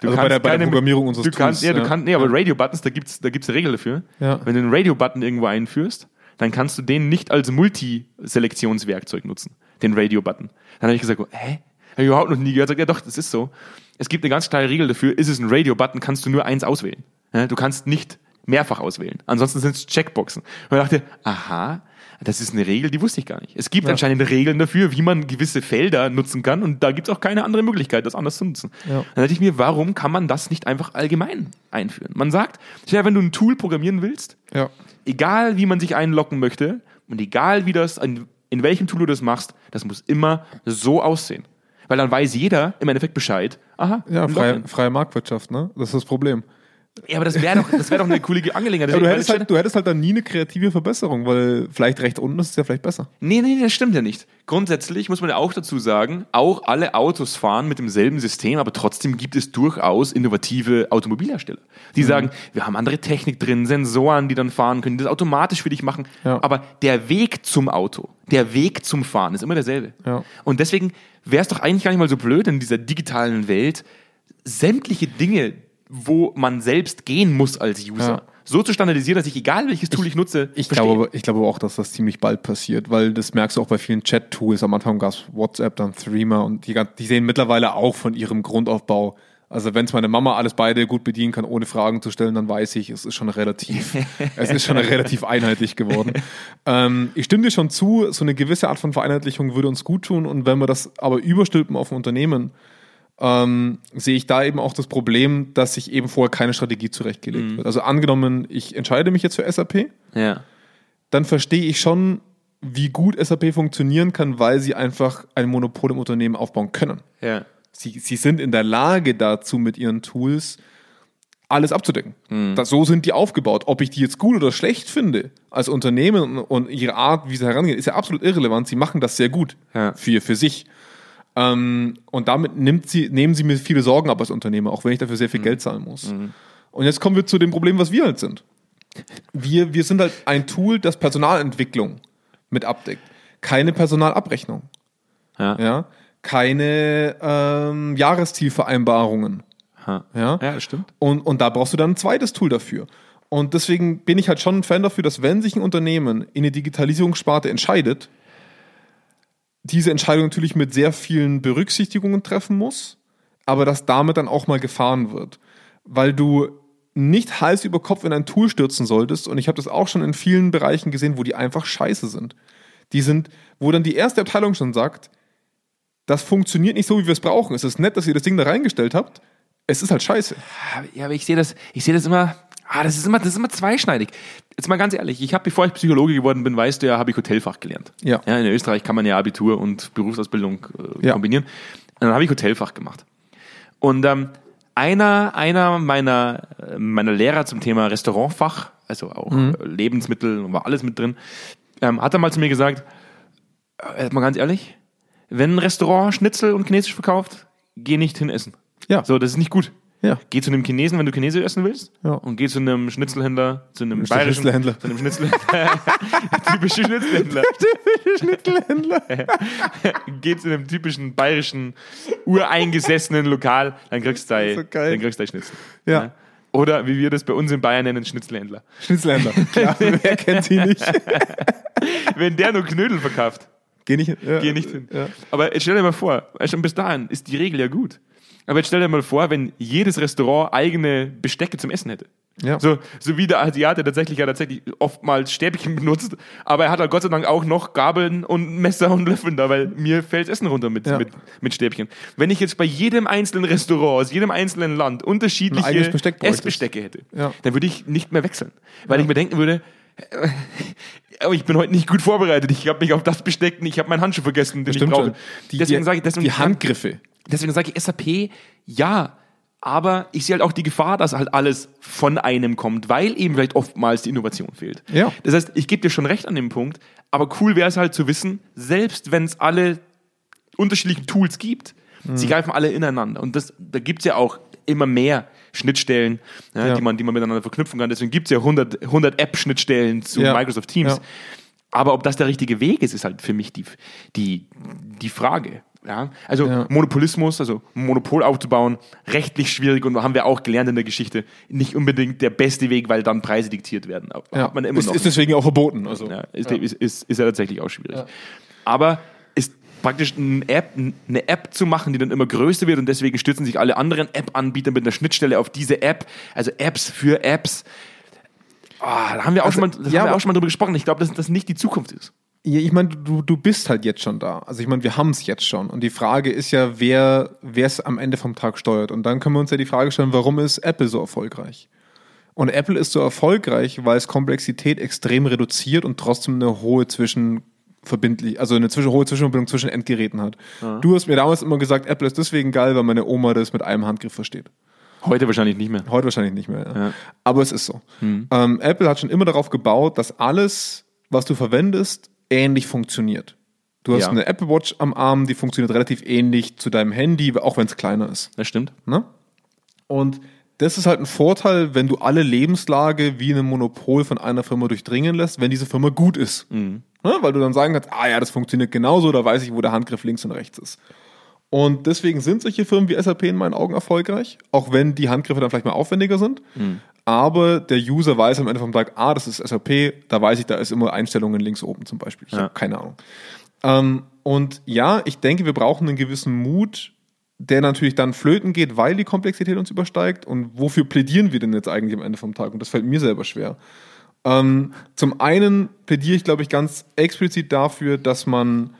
Du Also bei der- bei der Programmierung unseres du kannst, Tools, ja, du ja. kannst, nee, aber Radio-Buttons, da gibt's, da gibt's eine Regel dafür. Ja. Wenn du einen Radio-Button irgendwo einführst, dann kannst du den nicht als Multiselektionswerkzeug nutzen, den Radio-Button. Dann habe ich gesagt, hä? Habe ich überhaupt noch nie gehört. Sagt, ja doch, das ist so. Es gibt eine ganz klare Regel dafür, ist es ein Radio-Button, kannst du nur eins auswählen. Du kannst nicht mehrfach auswählen. Ansonsten sind es Checkboxen. Und ich dachte, aha, das ist eine Regel, die wusste ich gar nicht. Es gibt Ja. anscheinend Regeln dafür, wie man gewisse Felder nutzen kann und da gibt es auch keine andere Möglichkeit, das anders zu nutzen. Ja. Dann dachte ich mir, warum kann man das nicht einfach allgemein einführen? Man sagt, ja, wenn du ein Tool programmieren willst, Ja. egal wie man sich einloggen möchte und egal wie das, in, in welchem Tool du das machst, das muss immer so aussehen. Weil dann weiß jeder im Endeffekt Bescheid, aha, Ja, freie, freie Marktwirtschaft, ne? Das ist das Problem. Ja, aber das wäre doch, das wär doch eine coole Angelegenheit. Aber du hättest, halt, du hättest halt dann nie eine kreative Verbesserung, weil vielleicht rechts unten ist es ja vielleicht besser. Nee, nee, das stimmt ja nicht. Grundsätzlich muss man ja auch dazu sagen, auch alle Autos fahren mit demselben System, aber trotzdem gibt es durchaus innovative Automobilhersteller. Die sagen, wir haben andere Technik drin, Sensoren, die dann fahren können, die das automatisch für dich machen. Ja. Aber der Weg zum Auto, der Weg zum Fahren ist immer derselbe. Ja. Und deswegen wäre es doch eigentlich gar nicht mal so blöd in dieser digitalen Welt, sämtliche Dinge, wo man selbst gehen muss als User, Ja. so zu standardisieren, dass ich, egal welches Tool ich, nutze, Ich verstehe. glaube, ich glaube auch, dass das ziemlich bald passiert, weil das merkst du auch bei vielen Chat-Tools. Am Anfang gab es WhatsApp, dann Threema und die, die sehen mittlerweile auch von ihrem Grundaufbau. Also wenn es meine Mama alles beide gut bedienen kann, ohne Fragen zu stellen, dann weiß ich, es ist schon relativ, es ist schon relativ einheitlich geworden. ähm, ich stimme dir schon zu, so eine gewisse Art von Vereinheitlichung würde uns gut tun und wenn wir das aber überstülpen auf ein Unternehmen, ähm, sehe ich da eben auch das Problem, dass sich eben vorher keine Strategie zurechtgelegt wird. Also angenommen, ich entscheide mich jetzt für SAP, ja. dann verstehe ich schon, wie gut SAP funktionieren kann, weil sie einfach ein Monopol im Unternehmen aufbauen können. Ja. Sie, sie sind in der Lage dazu, mit ihren Tools alles abzudecken. Das, so sind die aufgebaut. Ob ich die jetzt gut oder schlecht finde als Unternehmen und, und ihre Art, wie sie herangehen, ist ja absolut irrelevant. Sie machen das sehr gut Ja. für, für sich. Ähm, und damit nimmt sie, nehmen sie mir viele Sorgen ab als Unternehmer, auch wenn ich dafür sehr viel Geld zahlen muss. Und jetzt kommen wir zu dem Problem, was wir halt sind. Wir, wir sind halt ein Tool, das Personalentwicklung mit abdeckt. Keine Personalabrechnung. Ja. Ja? Keine ähm, Jahreszielvereinbarungen. Ha. Ja? Ja, das stimmt. Und, und da brauchst du dann ein zweites Tool dafür. Und deswegen bin ich halt schon ein Fan dafür, dass wenn sich ein Unternehmen in eine Digitalisierungssparte entscheidet, diese Entscheidung natürlich mit sehr vielen Berücksichtigungen treffen muss, aber dass damit dann auch mal gefahren wird. Weil du nicht Hals über Kopf in ein Tool stürzen solltest, und ich habe das auch schon in vielen Bereichen gesehen, wo die einfach scheiße sind. Die sind, wo dann die erste Abteilung schon sagt, das funktioniert nicht so, wie wir es brauchen. Es ist nett, dass ihr das Ding da reingestellt habt. Es ist halt scheiße. Ja, aber ich sehe das, ich sehe das immer, ah, das ist immer, das ist immer zweischneidig. Jetzt mal ganz ehrlich, ich habe, bevor ich Psychologe geworden bin, weißt du ja, habe ich Hotelfach gelernt. Ja. ja. In Österreich kann man ja Abitur und Berufsausbildung äh, Ja. kombinieren. Und dann habe ich Hotelfach gemacht. Und ähm, einer, einer meiner, äh, meiner Lehrer zum Thema Restaurantfach, also auch Mhm. Lebensmittel und war alles mit drin, ähm, hat er mal zu mir gesagt, äh, mal ganz ehrlich, wenn ein Restaurant Schnitzel und Chinesisch verkauft, geh nicht hin essen. Ja. So, das ist nicht gut. Ja. Geh zu einem Chinesen, wenn du Chinesisch essen willst. Ja. Und geh zu einem Schnitzelhändler, zu einem bayerischen Schnitzelhändler. Zu einem Schnitzelhändler. typische Schnitzelhändler. Schnitzelhändler. geh zu einem typischen bayerischen, ureingesessenen Lokal, dann kriegst du dein, So dann kriegst du dein Schnitzel. Ja. Oder wie wir das bei uns in Bayern nennen, Schnitzelhändler. Schnitzelhändler. Klar, wer kennt sie nicht? Wenn der nur Knödel verkauft, Geh nicht hin. Ja. geh nicht hin. Ja. Aber stell dir mal vor, schon bis dahin ist die Regel ja gut. Aber jetzt stell dir mal vor, wenn jedes Restaurant eigene Bestecke zum Essen hätte. Ja. So, so wie der Asiate tatsächlich ja tatsächlich oftmals Stäbchen benutzt, aber er hat halt Gott sei Dank auch noch Gabeln und Messer und Löffel da, weil mir fällt Essen runter mit, Ja. mit, mit Stäbchen. Wenn ich jetzt bei jedem einzelnen Restaurant aus jedem einzelnen Land unterschiedliche. Essbestecke hätte, Ja. dann würde ich nicht mehr wechseln. Weil ich mir denken würde, äh, aber ich bin heute nicht gut vorbereitet. Ich habe mich auf das Besteck, ich habe meinen Handschuh vergessen, den ich Stimmt brauche. schon. Die, deswegen sage ich, deswegen, die Handgriffe. Deswegen sage ich SAP, ja, aber ich sehe halt auch die Gefahr, dass halt alles von einem kommt, weil eben vielleicht oftmals die Innovation fehlt. Ja. Das heißt, ich gebe dir schon recht an dem Punkt, aber cool wäre es halt zu wissen, selbst wenn es alle unterschiedlichen Tools gibt, Sie greifen alle ineinander. Und das, da gibt's ja auch immer mehr Schnittstellen, ja, Ja. Die, man, die man miteinander verknüpfen kann. Deswegen gibt's ja 100, 100 App-Schnittstellen zu Ja. Microsoft Teams. Aber ob das der richtige Weg ist, ist halt für mich die, die, die Frage. Ja? Also Ja. Monopolismus, also Monopol aufzubauen, rechtlich schwierig und haben wir auch gelernt in der Geschichte, nicht unbedingt der beste Weg, weil dann Preise diktiert werden. Aber Ja. Hat man immer ist, noch. ist deswegen auch verboten. Also. ja, ist, Ist, ist, ist ja tatsächlich auch schwierig. Aber ist praktisch eine App, eine App zu machen, die dann immer größer wird und deswegen stützen sich alle anderen App-Anbieter mit einer Schnittstelle auf diese App, also Apps für Apps. Ah, da haben wir auch, Also, schon, mal, ja, haben wir auch schon mal drüber gesprochen. Ich glaube, dass das nicht die Zukunft ist. Ich meine, du, du bist halt jetzt schon da. Also ich meine, wir haben es jetzt schon. Und die Frage ist ja, wer es am Ende vom Tag steuert. Und dann können wir uns ja die Frage stellen, warum ist Apple so erfolgreich? Und Apple ist so erfolgreich, weil es Komplexität extrem reduziert und trotzdem eine hohe Zwischenverbindlich, also eine zwischen, hohe Zwischenverbindung zwischen Endgeräten hat. Du hast mir damals immer gesagt, Apple ist deswegen geil, weil meine Oma das mit einem Handgriff versteht. Heute wahrscheinlich nicht mehr. Heute wahrscheinlich nicht mehr. Ja. Ja. Aber es ist so. Ähm, Apple hat schon immer darauf gebaut, dass alles, was du verwendest, ähnlich funktioniert. Du hast Ja. eine Apple Watch am Arm, die funktioniert relativ ähnlich zu deinem Handy, auch wenn es kleiner ist. Das stimmt. Ne? Und das ist halt ein Vorteil, wenn du alle Lebenslage wie ein Monopol von einer Firma durchdringen lässt, wenn diese Firma gut ist. Ne? Weil du dann sagen kannst, ah ja, das funktioniert genauso, da weiß ich, wo der Handgriff links und rechts ist. Und deswegen sind solche Firmen wie SAP in meinen Augen erfolgreich, auch wenn die Handgriffe dann vielleicht mal aufwendiger sind. Aber der User weiß am Ende vom Tag, ah, das ist SAP, da weiß ich, da ist immer Einstellungen links oben zum Beispiel. Ich Ja. habe keine Ahnung. Ähm, und ja, ich denke, wir brauchen einen gewissen Mut, der natürlich dann flöten geht, weil die Komplexität uns übersteigt. Und wofür plädieren wir denn jetzt eigentlich am Ende vom Tag? Und das fällt mir selber schwer. Ähm, zum einen plädiere ich, glaube ich, ganz explizit dafür, dass man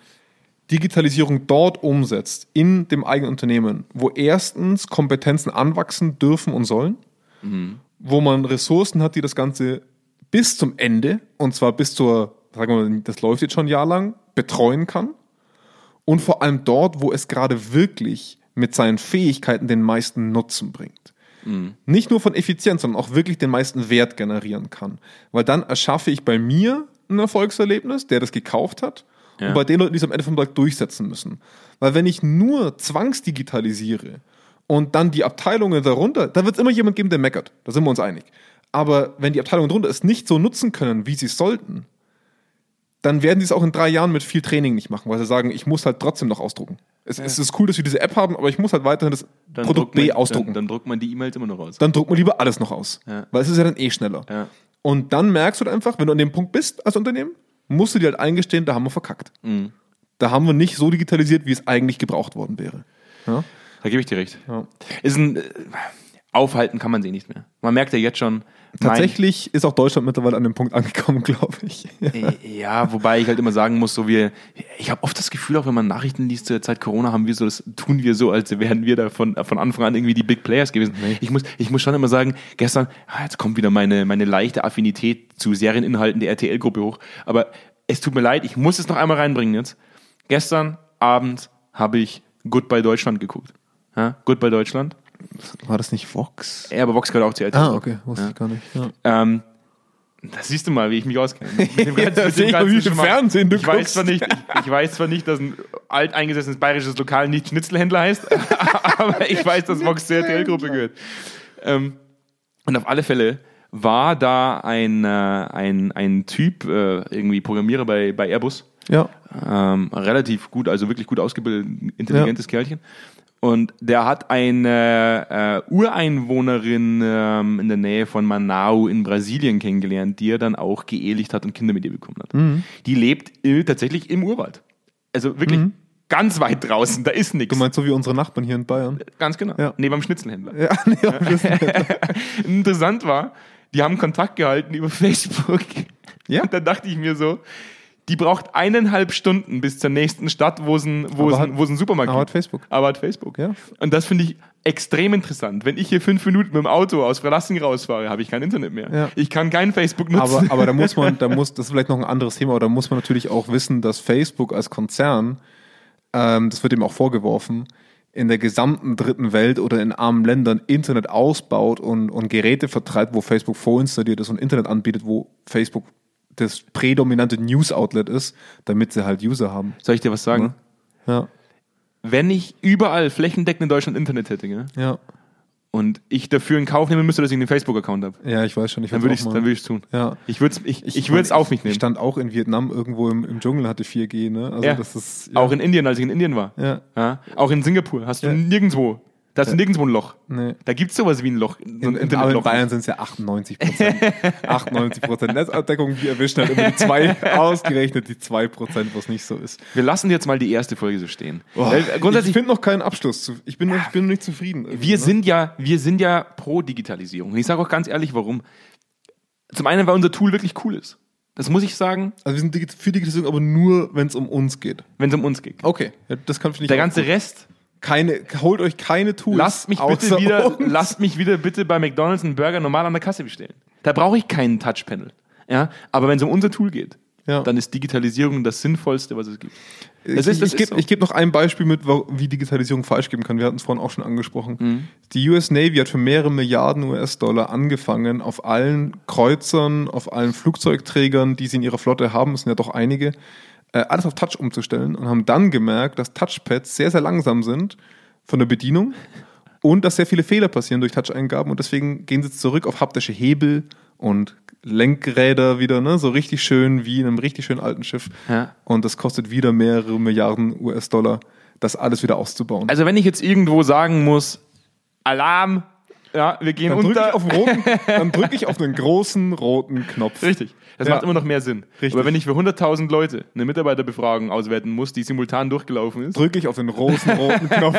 Digitalisierung dort umsetzt, in dem eigenen Unternehmen, wo erstens Kompetenzen anwachsen dürfen und sollen, wo man Ressourcen hat, die das Ganze bis zum Ende, und zwar bis zur, sagen wir mal, das läuft jetzt schon ein Jahr lang, betreuen kann. Und vor allem dort, wo es gerade wirklich mit seinen Fähigkeiten den meisten Nutzen bringt. Nicht nur von Effizienz, sondern auch wirklich den meisten Wert generieren kann. Weil dann erschaffe ich bei mir ein Erfolgserlebnis, der das gekauft hat, Ja. und bei den Leuten, die es am Ende vom Tag durchsetzen müssen. Weil wenn ich nur zwangsdigitalisiere und dann die Abteilungen darunter, da wird es immer jemand geben, der meckert. Da sind wir uns einig. Aber wenn die Abteilungen darunter es nicht so nutzen können, wie sie es sollten, dann werden die es auch in drei Jahren mit viel Training nicht machen, weil sie sagen, ich muss halt trotzdem noch ausdrucken. Es, es ist cool, dass wir diese App haben, aber ich muss halt weiterhin das Dann Produkt man, B ausdrucken. Dann, dann druckt man die E-Mails immer noch raus. Dann druckt man lieber alles noch aus. Ja. Weil es ist ja dann eh schneller. Ja. Und dann merkst du halt einfach, wenn du an dem Punkt bist als Unternehmen, musst du dir halt eingestehen, da haben wir verkackt. Mhm. Da haben wir nicht so digitalisiert, wie es eigentlich gebraucht worden wäre. Ja? Da gebe ich dir recht. Ja. Ist ein, äh, aufhalten kann man sie nicht mehr. Man merkt ja jetzt schon. Tatsächlich ist auch Deutschland mittlerweile an dem Punkt angekommen, glaube ich. Äh, ja, wobei ich halt immer sagen muss, so wir, ich habe oft das Gefühl, auch wenn man Nachrichten liest zur Zeit Corona, haben wir so, das tun wir so, als wären wir da von, von Anfang an irgendwie die Big Players gewesen. Ich muss, ich muss schon immer sagen, gestern, ah, jetzt kommt wieder meine, meine leichte Affinität zu Serieninhalten der RTL-Gruppe hoch. Aber es tut mir leid, ich muss es noch einmal reinbringen jetzt. Gestern Abend habe ich Goodbye Deutschland geguckt. Ja, Goodbye Deutschland. War das nicht Vox? Ja, aber Vox gehört auch zu RTL. Ah, okay, wusste Ja. ich gar nicht. Ja. Ähm, da siehst du mal, wie ich mich auskenne. Mit dem Ja, da sehe ich. Fernsehen du ich weiß zwar nicht, ich, ich weiß zwar nicht, dass ein alteingesessenes bayerisches Lokal nicht Schnitzelhändler heißt, aber ich weiß, dass Vox zur RTL-Gruppe gehört. Ähm, und auf alle Fälle war da ein, äh, ein, ein Typ, äh, irgendwie Programmierer bei, bei Airbus, ja. ähm, relativ gut, also wirklich gut ausgebildet, intelligentes Kerlchen. Und der hat eine äh, Ureinwohnerin ähm, in der Nähe von Manau in Brasilien kennengelernt, die er dann auch geehelicht hat und Kinder mit ihr bekommen hat. Die lebt äh, tatsächlich im Urwald. Also wirklich ganz weit draußen, da ist nichts. Du meinst so wie unsere Nachbarn hier in Bayern? Ganz genau. Ja. Neben dem Schnitzelhändler. Ja, nee, das, Interessant war, die haben Kontakt gehalten über Facebook. Ja. Und dann dachte ich mir so, die braucht eineinhalb Stunden bis zur nächsten Stadt, wo es einen, wo Aber es hat- einen, wo es einen Supermarkt aber gibt. hat Facebook. Aber hat Facebook. Ja. Und das finde ich extrem interessant. Wenn ich hier fünf Minuten mit dem Auto aus Verlassing rausfahre, habe ich kein Internet mehr. Ja. Ich kann kein Facebook nutzen. aber, aber da muss man, da muss, das ist vielleicht noch ein anderes Thema, aber da muss man natürlich auch wissen, dass Facebook als Konzern, ähm, das wird ihm auch vorgeworfen, in der gesamten dritten Welt oder in armen Ländern Internet ausbaut und, und Geräte vertreibt, wo Facebook vorinstalliert ist und Internet anbietet, wo Facebook das prädominante News-Outlet ist, damit sie halt User haben. Soll ich dir was sagen? Ja. wenn ich überall flächendeckend in Deutschland Internet hätte, gell? Ja. und ich dafür in Kauf nehmen müsste, dass ich einen Facebook-Account habe, Ja, ich weiß schon. Ich dann würde ich es tun. Ja. Ich würde es ich, ich, würd's auf mich Ich nehmen. stand auch in Vietnam irgendwo im, im Dschungel, hatte 4G, ne? Also ja. das ist. Ja. Auch in Indien, als ich in Indien war. Ja. Ja. Auch in Singapur hast du nirgendwo. Da hast du nirgendwo ein Loch. Nee. Da gibt es sowas wie ein Loch. So ein In, in, in. Bayern sind es ja 98 Prozent. 98 Prozent Netzabdeckung, wir erwischen halt immer die zwei, ausgerechnet die 2 Prozent, wo es nicht so ist. Wir lassen jetzt mal die erste Folge so stehen. Weil, äh, ich grundsätzlich, finde noch keinen Abschluss. zu- Ich bin, noch, ich bin nicht zufrieden. wir ne? sind ja, wir sind ja pro Digitalisierung. Und ich sage auch ganz ehrlich, warum. Zum einen, weil unser Tool wirklich cool ist. Das muss ich sagen, Also wir sind für Digitalisierung, aber nur, wenn es um uns geht. wenn es um uns geht. Okay, ja, das kann ich Der auch ganze gut. Rest, keine, holt euch keine Tools. lasst mich bitte wieder, uns. lasst mich wieder bitte bei McDonalds einen Burger normal an der Kasse bestellen. Da brauche ich keinen Touchpanel. Ja, aber wenn es um unser Tool geht, Ja. dann ist Digitalisierung das Sinnvollste, was es gibt. Ich, Das ich, ich gebe so. geb noch ein Beispiel mit, wie Digitalisierung falsch geben kann. Wir hatten es vorhin auch schon angesprochen. Mhm. Die US Navy hat für mehrere Milliarden US-Dollar angefangen, auf allen Kreuzern, auf allen Flugzeugträgern, die sie in ihrer Flotte haben, es sind ja doch einige, alles auf Touch umzustellen und haben dann gemerkt, dass Touchpads sehr, sehr langsam sind von der Bedienung und dass sehr viele Fehler passieren durch Touch-Eingaben und deswegen gehen sie zurück auf haptische Hebel und Lenkräder wieder, ne? so richtig schön wie in einem richtig schönen alten Schiff. Ja. Und das kostet wieder mehrere Milliarden US-Dollar, das alles wieder auszubauen. Also wenn ich jetzt irgendwo sagen muss, Alarm, ja, wir gehen dann drücke unter. ich, auf den roten, dann drück ich auf den großen roten Knopf. Richtig. Das Ja. macht immer noch mehr Sinn. Richtig. Aber wenn ich für 100.000 Leute eine Mitarbeiterbefragung auswerten muss, die simultan durchgelaufen ist, Drücke ich auf den großen roten Knopf.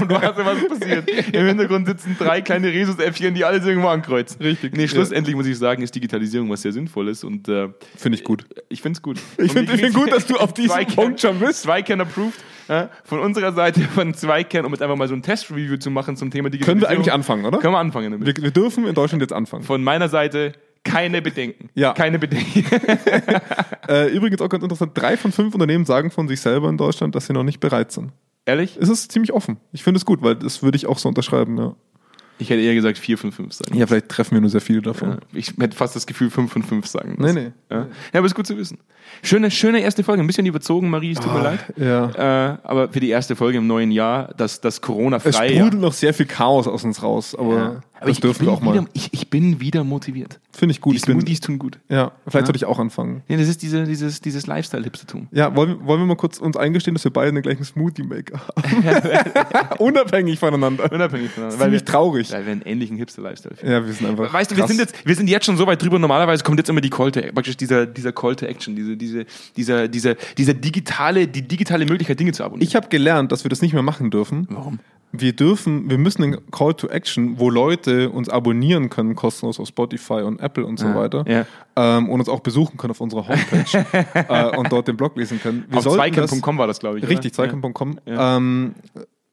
und du hast ja was passiert. Im Hintergrund sitzen drei kleine Rhesusäffchen, die alles irgendwo ankreuzen. Richtig. Nee, schlussendlich muss ich sagen, ist Digitalisierung was sehr Sinnvolles und äh, Finde ich gut. ich finde es gut. Ich finde find gut, dass du auf diesen Punkt schon bist. Zweikern approved. Ja, von unserer Seite von Zweikern, um jetzt einfach mal so ein Test-Review zu machen zum Thema Können Digitalisierung. wir eigentlich anfangen, oder? Können wir anfangen damit. Wir, wir dürfen in Deutschland jetzt anfangen. Von meiner Seite keine Bedenken. Ja. Keine Bedenken. Äh, übrigens auch ganz interessant, drei von fünf Unternehmen sagen von sich selber in Deutschland, dass sie noch nicht bereit sind. Ehrlich? Es ist ziemlich offen. Ich finde es gut, weil das würde ich auch so unterschreiben. Ja. Ich hätte eher gesagt 4 von 5 sagen. ja, vielleicht treffen wir nur sehr viele davon. Ja, Ich hätte fast das Gefühl 5 von 5 sagen Nee, müssen. nee. Ja. ja, aber ist gut zu wissen. Schöne, schöne erste Folge. Ein bisschen überzogen, Marie, es tut mir leid. Ja. Äh, aber für die erste Folge im neuen Jahr, das, das Es Corona-frei. sprudelt noch sehr viel Chaos aus uns raus, aber Ja. Aber das ich, dürfen ich, wir bin auch mal. wieder, ich, ich bin wieder motiviert. Finde ich gut. Die Ich bin, Smoothies tun gut. ja, vielleicht sollte ich auch anfangen. Ja, das ist diese, dieses, dieses Lifestyle-Hipstertum. Ja, wollen, wollen wir mal kurz uns eingestehen, dass wir beide den gleichen Smoothie-Maker haben? Unabhängig voneinander. Unabhängig voneinander. Ziemlich wir, traurig. Weil wir einen ähnlichen Hipster-Lifestyle finden. Ja, wir sind einfach. Weißt du, wir krass. sind, jetzt, wir sind jetzt schon so weit drüber. Normalerweise kommt jetzt immer die Call to, praktisch dieser, dieser Call to Action, diese, diese, dieser, dieser, dieser digitale, die digitale Möglichkeit, Dinge zu abonnieren. Ich habe gelernt, dass wir das nicht mehr machen dürfen. Warum? Wir dürfen, wir müssen einen Call to Action, wo Leute uns abonnieren können, kostenlos auf Spotify und Apple und so Ah, weiter. ja. Ähm, und uns auch besuchen können auf unserer Homepage äh, und dort den Blog lesen können. Wir Auf zweikern.com war das, glaube ich. Richtig, zweikern.com. Ja. Ähm,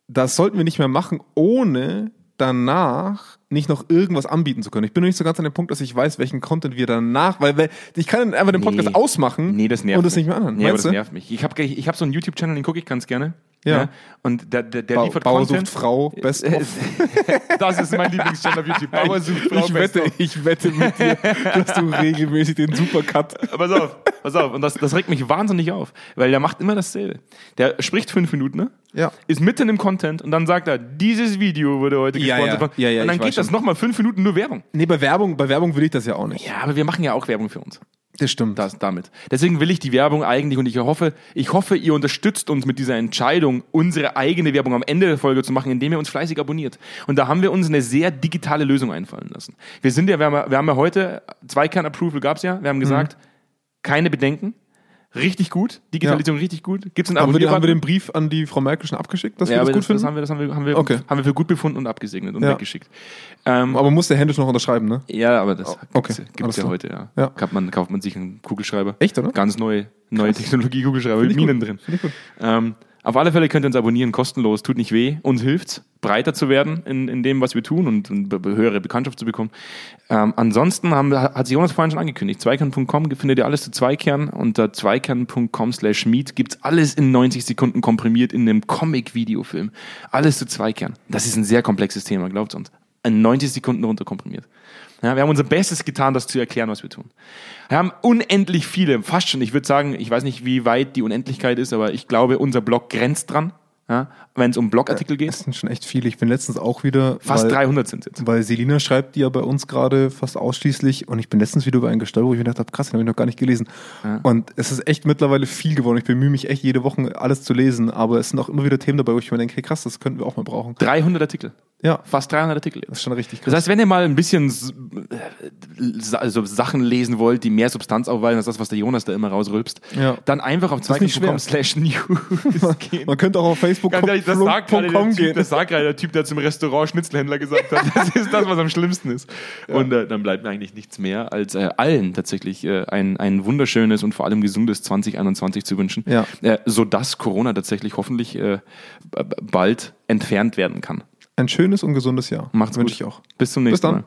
das sollten wir nicht mehr machen, ohne danach nicht noch irgendwas anbieten zu können. Ich bin noch nicht so ganz an dem Punkt, dass ich weiß, welchen Content wir danach, weil, weil ich kann einfach den Podcast Nee. ausmachen Nee, das nervt und das mich. nicht mehr anhören. Nee, aber das nervt mich. Ich habe ich hab so einen YouTube-Channel, den gucke ich ganz gerne. Ja. Und der, der, der Ba liefert Bauer Content. sucht Frau, best of. Das ist mein Lieblingschannel auf YouTube. Bauer sucht Frau, ich, wette, of. ich wette mit dir, dass du regelmäßig den Supercut. Pass auf, pass auf. Und das, das regt mich wahnsinnig auf, weil der macht immer dasselbe. Der spricht fünf Minuten, ne? Ja. Ist mitten im Content und dann sagt er, dieses Video wurde heute Ja, gesponsert. ja. Ja, ja, und dann geht das nochmal fünf Minuten nur Werbung. Nee, bei Werbung, bei Werbung will ich das ja auch nicht. Ja, aber wir machen ja auch Werbung für uns. Das stimmt. Das, damit. Deswegen will ich die Werbung eigentlich und ich hoffe, ich hoffe, ihr unterstützt uns mit dieser Entscheidung, unsere eigene Werbung am Ende der Folge zu machen, indem ihr uns fleißig abonniert. Und da haben wir uns eine sehr digitale Lösung einfallen lassen. Wir sind ja, wir haben ja, wir haben ja heute, Zweikern-Approval gab's ja, wir haben gesagt, keine Bedenken, richtig gut, Digitalisierung richtig gut. Gibt's einen Haben wir, den- haben wir den Brief an die Frau Merkel schon abgeschickt, dass ja, wir das gut das, das, finden? haben wir, das haben wir, haben wir, Okay. haben wir für gut befunden und abgesegnet und Ja. weggeschickt. Ähm, Aber muss der händisch noch unterschreiben, ne? ja, aber das okay. gibt's, Alles gibt's ja heute, ja. Ja. Kauft, man, kauft man sich einen Kugelschreiber. Echt, oder? Ganz neue, neue Technologie Kugelschreiber mit Minen gut. drin. Finde ich gut. Ähm, auf alle Fälle könnt ihr uns abonnieren, kostenlos, tut nicht weh, uns hilft's, breiter zu werden in, in dem, was wir tun und, und höhere Bekanntschaft zu bekommen. Ähm, ansonsten haben, hat sich Jonas vorhin schon angekündigt, zweikern.com findet ihr alles zu Zweikern. Unter zweikern.com slash meet gibt's alles in 90 Sekunden komprimiert in einem Comic-Videofilm. Alles zu Zweikern. Das ist ein sehr komplexes Thema, glaubt uns. In 90 Sekunden runter komprimiert. Ja, wir haben unser Bestes getan, das zu erklären, was wir tun. Wir haben unendlich viele, fast schon, ich würde sagen, ich weiß nicht, wie weit die Unendlichkeit ist, aber ich glaube, unser Blog grenzt dran, ja, wenn es um Blogartikel geht. Das sind schon echt viele. Ich bin letztens auch wieder. Fast weil, 300 sind es jetzt. Weil Selina schreibt die ja bei uns gerade fast ausschließlich und ich bin letztens wieder über einen gestolpert, wo ich mir gedacht habe, krass, den habe ich noch gar nicht gelesen. Und es ist echt mittlerweile viel geworden. Ich bemühe mich echt jede Woche alles zu lesen, aber es sind auch immer wieder Themen dabei, wo ich mir denke, hey, krass, das könnten wir auch mal brauchen. 300 Artikel. Ja, Fast 300 Artikel. das ist schon richtig Das heißt, wenn ihr mal ein bisschen äh, also Sachen lesen wollt, die mehr Substanz aufweisen als das, was der Jonas da immer rausrülpst, Ja. dann einfach auf ist nicht zweikern.com slash news gehen. Man könnte auch auf Facebook Ganz ehrlich, das sagt gerade der, gehen. typ, das sagt gerade der Typ, der zum Restaurant Schnitzelhändler gesagt hat. Das ist das, was am schlimmsten ist. Und äh, dann bleibt mir eigentlich nichts mehr, als äh, allen tatsächlich äh, ein, ein wunderschönes und vor allem gesundes 2021 zu wünschen, Ja. äh, sodass Corona tatsächlich hoffentlich äh, bald entfernt werden kann. Ein schönes und gesundes Jahr. Macht's Wünsche gut. ich auch. Bis zum nächsten dann. Mal.